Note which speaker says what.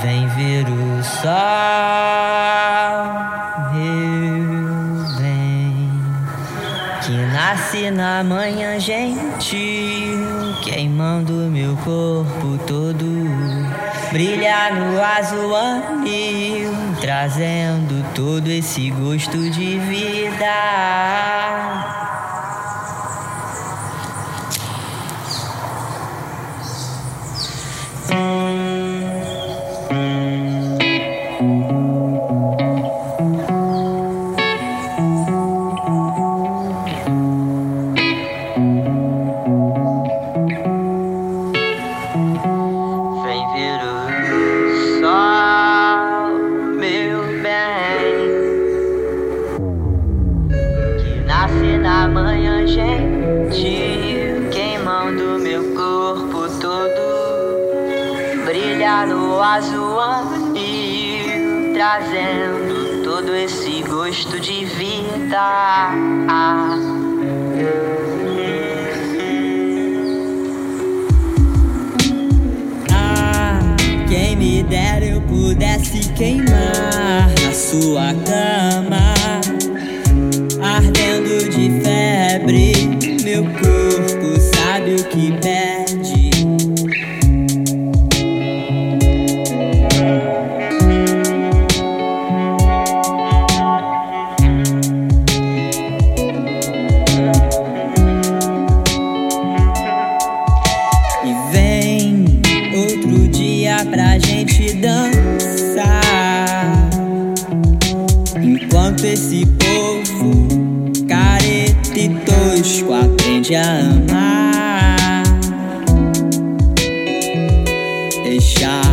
Speaker 1: Vem ver o sol, meu bem, que nasce na manhã gentil, queimando meu corpo todo, brilha no azul anil, trazendo todo esse gosto de vida. Gentil, queimando meu corpo todo, brilha no azul anil, trazendo todo esse gosto de vida. Ah, quem me dera eu pudesse queimar na sua cama, povo careta e tosco aprende a amar. Deixar